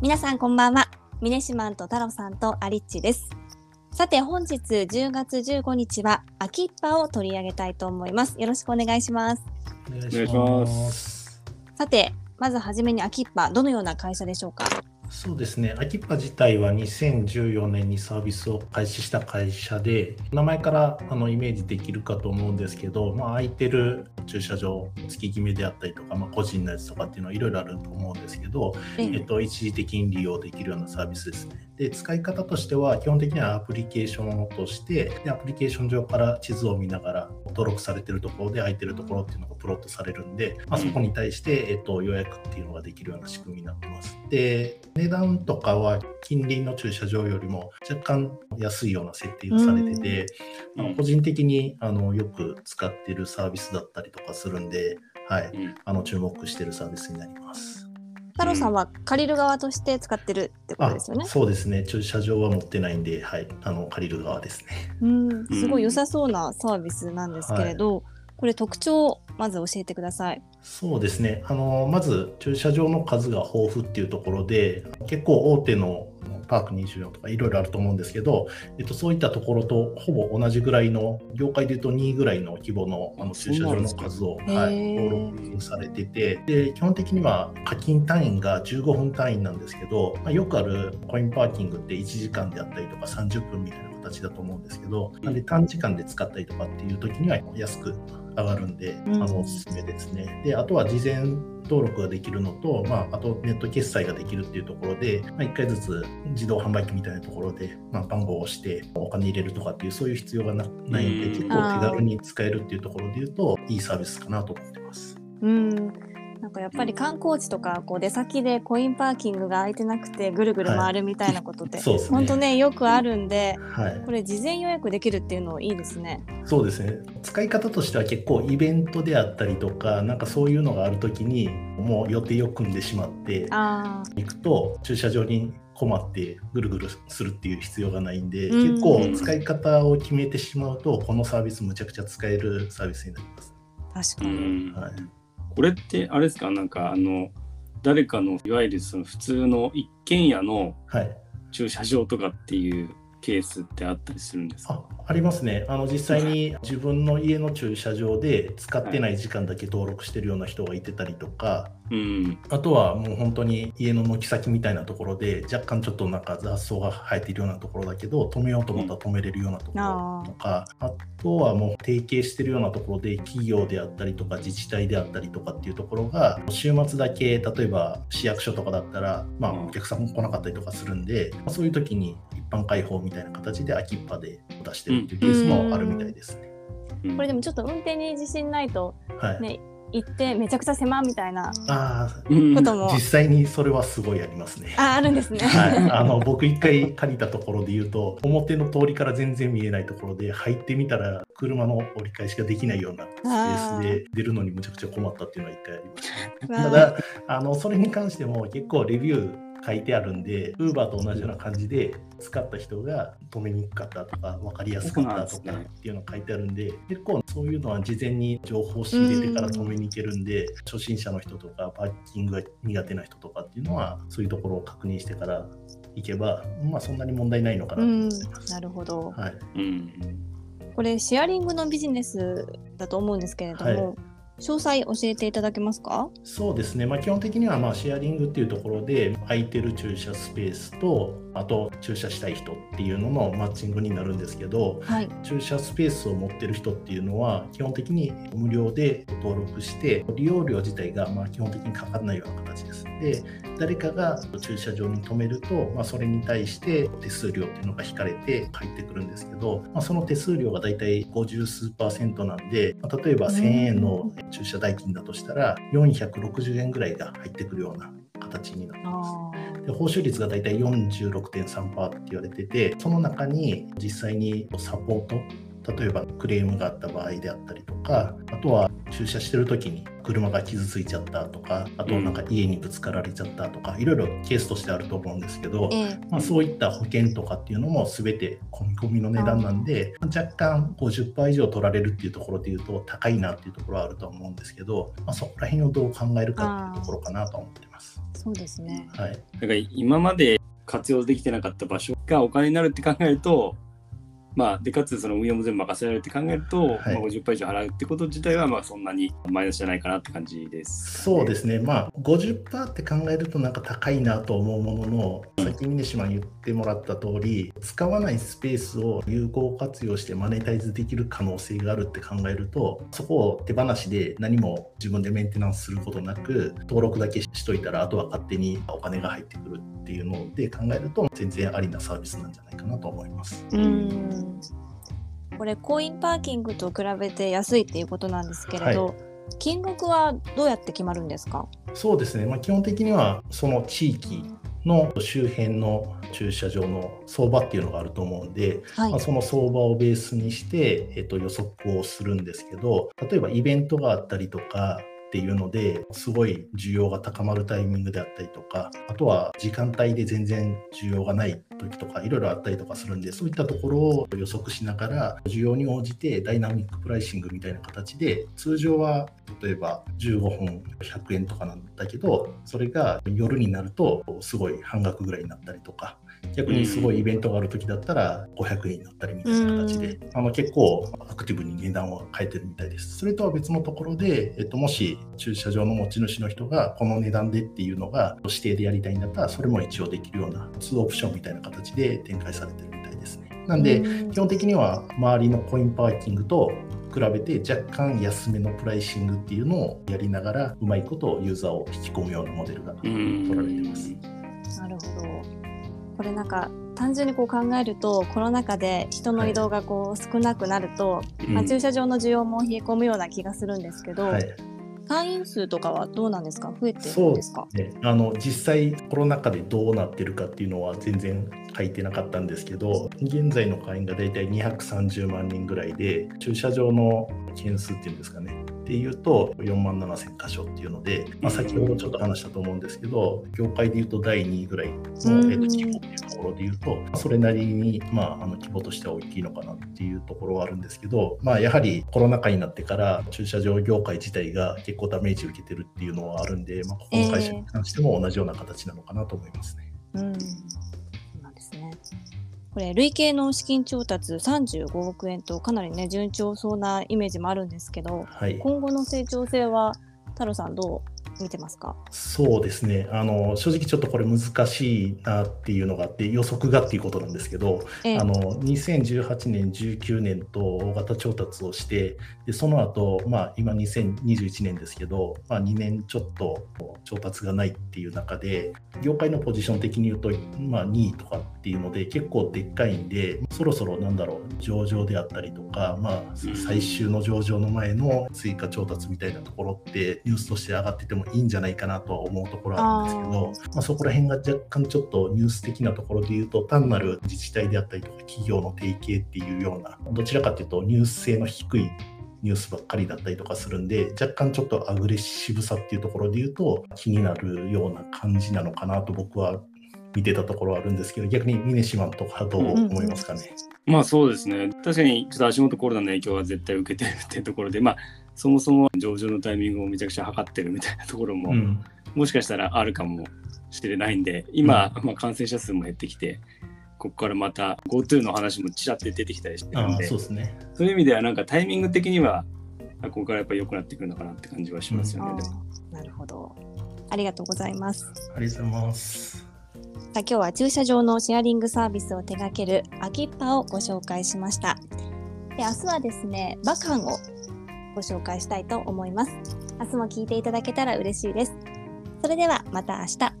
皆さんこんばんは。ミネシマンと太郎さんとアリッチです。さて本日10月15日は秋っぱを取り上げたいと思います。よろしくお願いします。お願いお願いします。さて、まずはじめに秋っぱ、どのような会社でしょうか？そうですね、アキッパ自体は2014年にサービスを開始した会社で、名前からあのイメージできるかと思うんですけど、まあ、空いてる駐車場、月決めであったりとか、まあ、個人のやつとかっていうのはいろいろあると思うんですけど、ええっと、一時的に利用できるようなサービスですね。で、使い方としては、基本的にはアプリケーションとして、でアプリケーション上から地図を見ながら、登録されてるところで空いてるところっていうのがプロットされるんで、まあ、そこに対して、えっと、予約っていうのができるような仕組みになってます。で、値段とかは近隣の駐車場よりも若干安いような設定をされてて、うん個人的にあのよく使ってるサービスだったりとかするんで、はい、うんあの注目してるサービスになります。太郎さんは借りる側として使ってるってことあですよね。そうですね、駐車場は持ってないんで、はい、あの借りる側ですね。うん、すごい良さそうなサービスなんですけれど、これ特徴をまず教えてください。そうですね、あのまず駐車場の数が豊富っていうところで、結構大手のパーク24とかいろいろあると思うんですけど、えっと、そういったところとほぼ同じぐらいの、業界でいうと2位ぐらいの規模のあの駐車場の数を、はい、登録されててで、基本的には課金単位が15分単位なんですけど、まあ、よくあるコインパーキングって1時間であったりとか30分みたいな形だと思うんですけど、なん。で短時間で使ったりとかっていう時には安く上がるんで、うん。あのおすすめですね。で、あとは事前登録ができるのと、まあ、あとネット決済ができるっていうところで、まあ、1回ずつ自動販売機みたいなところで、まあ、番号を押してお金入れるとかっていうそういう必要がなないんで、うん。結構手軽に使えるっていうところで言うと、いいサービスかなと思ってます。うん、なんかやっぱり観光地とかこう出先でコインパーキングが空いてなくてぐるぐる回るみたいなことって、そうですね。本当ねよくあるんではいこ。れ事前予約できるっていうのいいですね。そうですね。使い方としては結構イベントであったりとか、なんかそういうのがあるときに、もう予定を組んでしまって、あ行くと駐車場に困ってぐるぐるするっていう必要がないんで、うん結構使い方を決めてしまうとこのサービスむちゃくちゃ使えるサービスになります。あ確かうに。んはい、これってあれですか？なんかあの誰かのいわゆるその普通の一軒家のはい、駐車場とかっていうケースってあったりするんですか？あありますね。あの実際に自分の家の駐車場で使ってない時間だけ登録してるような人がいてたりとか、うん。あとはもう本当に家の軒先みたいなところで若干ちょっとなんか雑草が生えているようなところだけど止めようと思ったら止めれるようなところとか、あとはもう提携してるようなところで企業であったりとか自治体であったりとかっていうところが週末だけ例えば市役所とかだったら、まあ、うん。お客さんも来なかったりとかするんで、まあそういう時に一般開放みたいな形で秋っぱで出してるっていうケースもあるみたいですね。うん。これでもちょっと運転に自信ないとはい、ね行ってめちゃくちゃ狭みたいなあうん。ことも。ー実際にそれはすごいありますね。ああるんですね。はい、あの僕一回借りたところで言うと表の通りから全然見えないところで入ってみたら車の折り返しができないようなスペースで出るのにむちゃくちゃ困ったっていうのは一回ありました、ね、ただあのそれに関しても結構レビュー書いてあるんで Uber と同じような感じで使った人が止めにくかったとか分かりやすかったとかっていうのが書いてあるんで結構そういうのは事前に情報を仕入れてから止めに行けるんで初心者の人とかパーキングが苦手な人とかっていうのはそういうところを確認してから行けば、まあ、そんなに問題ないのかなとうん。思ってます。なるほど。はい、うん。これシェアリングのビジネスだと思うんですけれども、はい詳細教えていただけますか？そうですね、まあ、基本的にはまあシェアリングっていうところで空いてる駐車スペースとあと駐車したい人っていうののマッチングになるんですけどはい。駐車スペースを持ってる人っていうのは基本的に無料で登録して利用料自体がまあ基本的にかからないような形です。で誰かが駐車場に止めると、まあ、それに対して手数料っていうのが引かれて返ってくるんですけど、まあ、その手数料がだいたい50数パーセントなんで、まあ例えば1000円の駐車代金だとしたら460円ぐらいが入ってくるような形になってます。あで報酬率が大体46.3%って言われててその中に実際にサポート例えばクレームがあった場合であったりとかあとは駐車してる時に車が傷ついちゃったとかあとなんか家にぶつかられちゃったとか、いろいろケースとしてあると思うんですけどまあ、そういった保険とかっていうのも全て込み込みの値段なんで若干50%以上取られるっていうところでいうと高いなっていうところはあるとは思うんですけど、まあ、そこら辺をどう考えるかっていうところかなとは思ってます。そそうですね。はい、だから今まで活用できてなかった場所がお金になるって考えると、まあ、でかつその運用も全部任せられるって考えると、はい。まあ、50%以上払うってこと自体はまあそんなにマイナスじゃないかなって感じです、そうですね、まあ、50%って考えるとなんか高いなと思うものの、さっき峰島言ってもらった通り、使わないスペースを有効活用してマネタイズできる可能性があるって考えると、そこを手放しで何も自分でメンテナンスすることなく、登録だけしといたら、あとは勝手にお金が入ってくるっていうので考えると、全然ありなサービスなんじゃないかなと思います。うん。これコインパーキングと比べて安いっていうことなんですけれど、金額はどうやって決まるんですか？そうですね、まあ、基本的にはその地域の周辺の駐車場の相場っていうのがあると思うんで、はいまあ、。その相場をベースにして、えっと、予測をするんですけど例えばイベントがあったりとかっていうのですごい需要が高まるタイミングであったりとかあとは時間帯で全然需要がない時とかいろいろあったりとかするんでそういったところを予測しながら需要に応じてダイナミックプライシングみたいな形で通常は例えば15本100円とかなんだけどそれが夜になるとすごい半額ぐらいになったりとか逆にすごいイベントがある時だったら500円になったりみたいな形で、あの結構アクティブに値段を変えてるみたいです。それとは別のところで、えっと、もし駐車場の持ち主の人がこの値段でっていうのが指定でやりたいんだったら、それも一応できるような2オプションみたいな形で展開されてるみたいですね。なんで、うん基本的には周りのコインパーキングと比べて若干安めのプライシングっていうのをやりながらうまいことユーザーを引き込むようなモデルが取られてます。なるほど。これなんか単純にこう考えるとコロナ禍で人の移動がこう少なくなると、まあ、駐車場の需要も冷え込むような気がするんですけど、はい。会員数とかはどうなんですか？増えてるそうでんですかね、あの実際コロナ禍でどうなってるかっていうのは全然書いてなかったんですけど現在の会員がだいたい230万人ぐらいで駐車場の件数っていうんですかねっていうと4万7000箇所っていうので、まあ、先ほどちょっと話したと思うんですけど業界でいうと第2位ぐらいの、規模っていうところでいうとまあそれなりに、まあ、あの規模としては大きいのかなっていうところはあるんですけど、まあ、やはりコロナ禍になってから駐車場業界自体が結構ダメージを受けてるっていうのはあるんで、まあ、ここの会社に関しても同じような形なのかなと思いますね。うんそうなんですねこれ累計の資金調達35億円とかなりね順調そうなイメージもあるんですけどはい、今後の成長性は太郎さんどう？見てますか？そうですね。あの正直ちょっとこれ難しいなっていうのがあって予測がっていうことなんですけど、ええ。あの2018年、19年と大型調達をして、でその後、まあ今2021年ですけど、まあ、2年ちょっと調達がないっていう中で、業界のポジション的に言うと、まあ、2位とかっていうので、結構でっかいんで、そろそろなんだろう、上場であったりとか、まあ、最終の上場の前の追加調達みたいなところって、ニュースとして上がっててもいいんじゃないかなとは思うところはあるんですけど、まあ、そこら辺が若干ちょっとニュース的なところで言うと、単なる自治体であったりとか、企業の提携っていうような、どちらかというとニュース性の低いニュースばっかりだったりとかするんで、若干ちょっとアグレッシブさっていうところで言うと、気になるような感じなのかなと僕は見てたところはあるんですけど、逆にミネシマンとかどう思いますかね？まあそうですね確かにちょっと足元コロナの影響は絶対受けてるっていうところでまあそもそも上場のタイミングをめちゃくちゃ測ってるみたいなところも、うんもしかしたらあるかもしれないんで今、まあ、感染者数も減ってきてここからまた GoTo の話もちらって出てきたりしてるああんでそうですね。そういう意味ではなんかタイミング的にはあここからやっぱり良くなってくるのかなって感じはしますよね。なるほどありがとうございますありがとうございます。さあ今日は駐車場のシェアリングサービスを手掛けるアキッパをご紹介しました。で明日はですねバカンをご紹介したいと思います。明日も聞いていただけたら嬉しいです。それではまた明日。